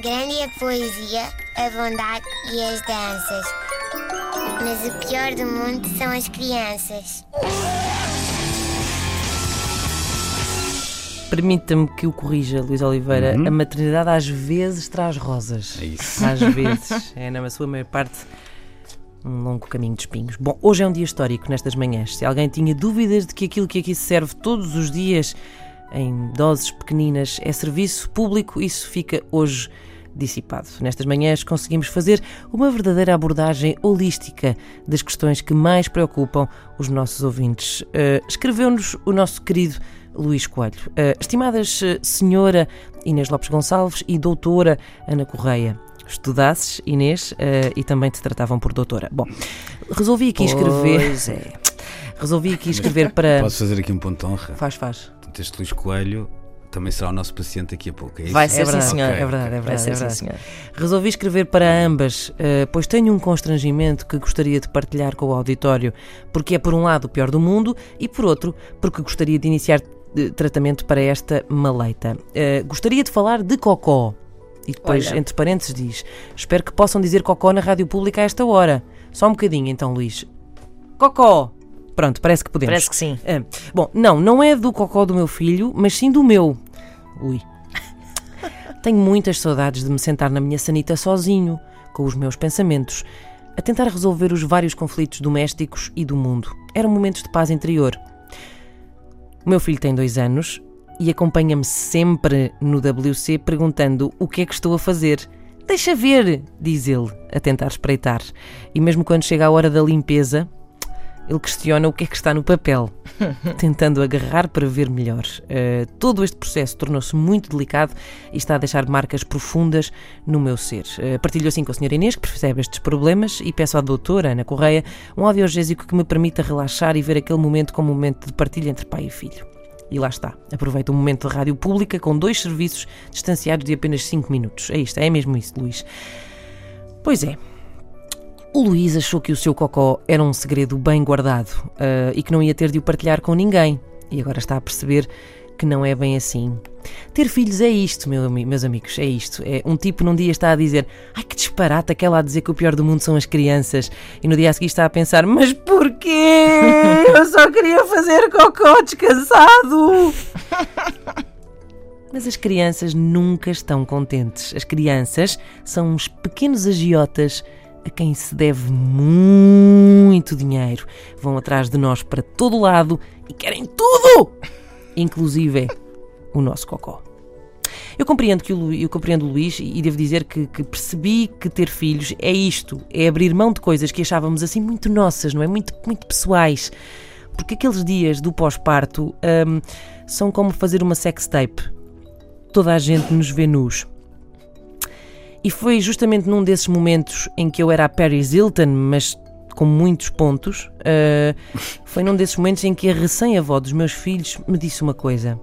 Grande é a poesia, a bondade e as danças. Mas o pior do mundo são as crianças. Permita-me que o corrija, Luís Oliveira. Uhum. A maternidade às vezes traz rosas. É isso. Às vezes. É, na sua maior parte, um longo caminho de espinhos. Bom, hoje é um dia histórico nestas manhãs. Se alguém tinha dúvidas de que aquilo que aqui se serve todos os dias, em doses pequeninas, é serviço público, isso fica hoje dissipado. Nestas manhãs conseguimos fazer uma verdadeira abordagem holística das questões que mais preocupam os nossos ouvintes. Uh, Escreveu-nos o nosso querido Luís Coelho. Uh, estimadas uh, senhora Inês Lopes Gonçalves e doutora Ana Correia. Estudasses, Inês, uh, e também te tratavam por doutora. Bom, resolvi aqui escrever. Pois é. Resolvi aqui escrever para. Posso fazer aqui um ponto de honra? Faz, faz. Portanto, Este Luís Coelho também será o nosso paciente daqui a pouco. É isso? Vai ser É verdade, sim, senhor. ok, é verdade, é Vai verdade. ser é sim, verdade. senhor. Resolvi escrever para ambas, eh, pois tenho um constrangimento que gostaria de partilhar com o auditório, porque é por um lado o pior do mundo e por outro porque gostaria de iniciar eh, tratamento para esta maleita. Eh, gostaria de falar de cocó. E depois, Olha. entre parênteses, diz: Espero que possam dizer cocó na rádio pública a esta hora. Só um bocadinho, então, Luís. Cocó! Pronto, parece que podemos. Parece que sim. Ah, bom, não, não é do cocó do meu filho, mas sim do meu. Ui. Tenho muitas saudades de me sentar na minha sanita sozinho, com os meus pensamentos, a tentar resolver os vários conflitos domésticos e do mundo. Eram momentos de paz interior. O meu filho tem dois anos e acompanha-me sempre no WC perguntando o que é que estou a fazer. Deixa ver, diz ele, a tentar espreitar. E mesmo quando chega a hora da limpeza, ele questiona o que é que está no papel, tentando agarrar para ver melhor. Uh, todo este processo tornou-se muito delicado e está a deixar marcas profundas no meu ser. Uh, partilho assim com a senhora Inês, que percebe estes problemas, e peço à doutora Ana Correia um audiogésico que me permita relaxar e ver aquele momento como um momento de partilha entre pai e filho. E lá está. Aproveito um momento de rádio pública com dois serviços distanciados de apenas 5 minutos. É isto, é mesmo isso, Luís. Pois é, o Luís achou que o seu cocó era um segredo bem guardado uh, e que não ia ter de o partilhar com ninguém. E agora está a perceber que não é bem assim. Ter filhos é isto, meu, meus amigos, é isto. É um tipo num dia está a dizer ai que disparate aquela a dizer que o pior do mundo são as crianças e no dia a seguir está a pensar mas porquê? Eu só queria fazer cocó descansado. Mas as crianças nunca estão contentes. As crianças são uns pequenos agiotas a quem se deve muito dinheiro. Vão atrás de nós para todo lado e querem tudo! Inclusive o nosso cocó. Eu compreendo, que o, eu compreendo o Luís e devo dizer que, que percebi que ter filhos é isto, é abrir mão de coisas que achávamos assim muito nossas, não é? Muito, muito pessoais. Porque aqueles dias do pós-parto hum, são como fazer uma sextape. Toda a gente nos vê nus. E foi justamente num desses momentos em que eu era a Paris Hilton, mas com muitos pontos, uh, foi num desses momentos em que a recém-avó dos meus filhos me disse uma coisa.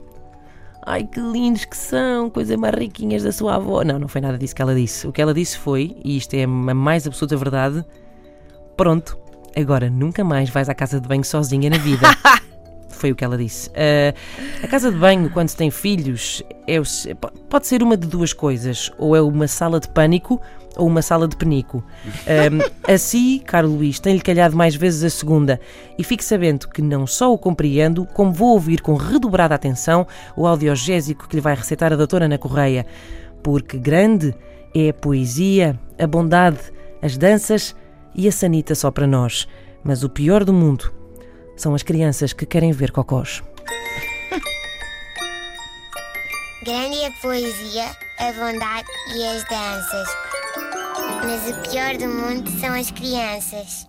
Ai, que lindos que são, coisa mais riquinhas da sua avó. Não, não foi nada disso que ela disse. O que ela disse foi, e isto é a mais absoluta verdade, pronto, agora nunca mais vais à casa de banho sozinha na vida. Foi o que ela disse. Uh, a casa de banho, quando se tem filhos, é o pode ser uma de duas coisas. Ou é uma sala de pânico ou uma sala de penico. Um, assim, caro Luís, tem-lhe calhado mais vezes a segunda. E fique sabendo que não só o compreendo, como vou ouvir com redobrada atenção o audiogésico que lhe vai recitar a doutora Ana Correia. Porque grande é a poesia, a bondade, as danças e a sanita só para nós. Mas o pior do mundo são as crianças que querem ver cocós. Grande é a poesia, a bondade e as danças. Mas o pior do mundo são as crianças.